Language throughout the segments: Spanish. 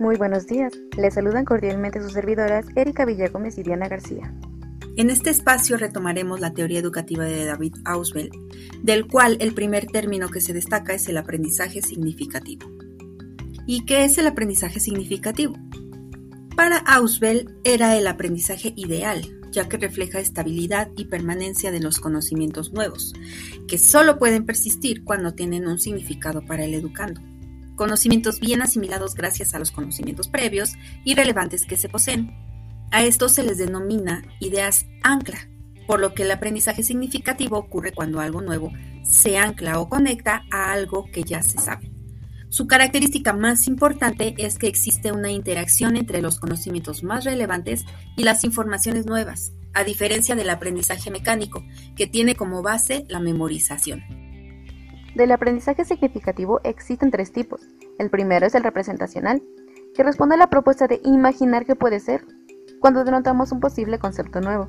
Muy buenos días. Les saludan cordialmente sus servidoras Erika Villagómez y Diana García. En este espacio retomaremos la teoría educativa de David Ausubel, del cual el primer término que se destaca es el aprendizaje significativo. ¿Y qué es el aprendizaje significativo? Para Ausubel era el aprendizaje ideal, ya que refleja estabilidad y permanencia de los conocimientos nuevos, que solo pueden persistir cuando tienen un significado para el educando conocimientos bien asimilados gracias a los conocimientos previos y relevantes que se poseen. A estos se les denomina ideas ancla, por lo que el aprendizaje significativo ocurre cuando algo nuevo se ancla o conecta a algo que ya se sabe. Su característica más importante es que existe una interacción entre los conocimientos más relevantes y las informaciones nuevas, a diferencia del aprendizaje mecánico, que tiene como base la memorización. Del aprendizaje significativo existen tres tipos. El primero es el representacional, que responde a la propuesta de imaginar qué puede ser, cuando denotamos un posible concepto nuevo.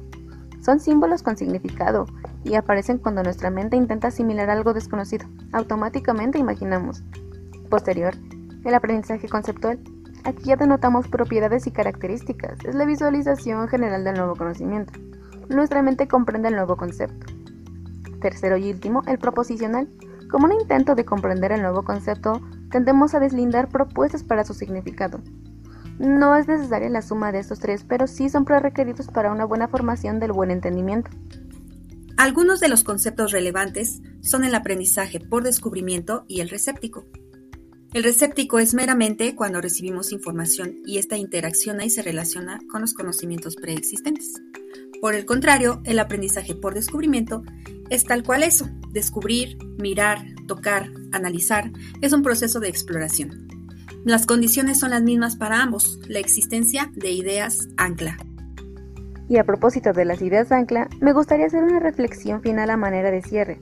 Son símbolos con significado y aparecen cuando nuestra mente intenta asimilar algo desconocido. Automáticamente imaginamos. Posterior, el aprendizaje conceptual. Aquí ya denotamos propiedades y características. Es la visualización general del nuevo conocimiento. Nuestra mente comprende el nuevo concepto. Tercero y último, el proposicional como un intento de comprender el nuevo concepto, tendemos a deslindar propuestas para su significado. No es necesaria la suma de estos tres, pero sí son prerequeridos para una buena formación del buen entendimiento. Algunos de los conceptos relevantes son el aprendizaje por descubrimiento y el recéptico. El recéptico es meramente cuando recibimos información y esta interacciona y se relaciona con los conocimientos preexistentes. Por el contrario, el aprendizaje por descubrimiento es tal cual eso, descubrir, mirar, tocar, analizar, es un proceso de exploración. Las condiciones son las mismas para ambos, la existencia de ideas ancla. Y a propósito de las ideas ancla, me gustaría hacer una reflexión final a manera de cierre.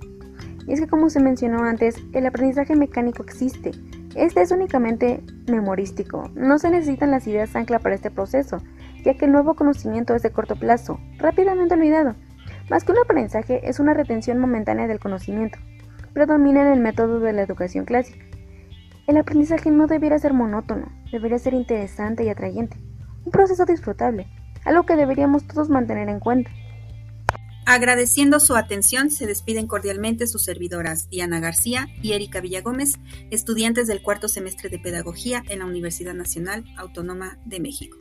Y es que como se mencionó antes, el aprendizaje mecánico existe. Este es únicamente memorístico. No se necesitan las ideas ancla para este proceso, ya que el nuevo conocimiento es de corto plazo, rápidamente olvidado. Más que un aprendizaje, es una retención momentánea del conocimiento. Predomina en el método de la educación clásica. El aprendizaje no debería ser monótono, debería ser interesante y atrayente. Un proceso disfrutable, algo que deberíamos todos mantener en cuenta. Agradeciendo su atención, se despiden cordialmente sus servidoras Diana García y Erika Villagómez, estudiantes del cuarto semestre de Pedagogía en la Universidad Nacional Autónoma de México.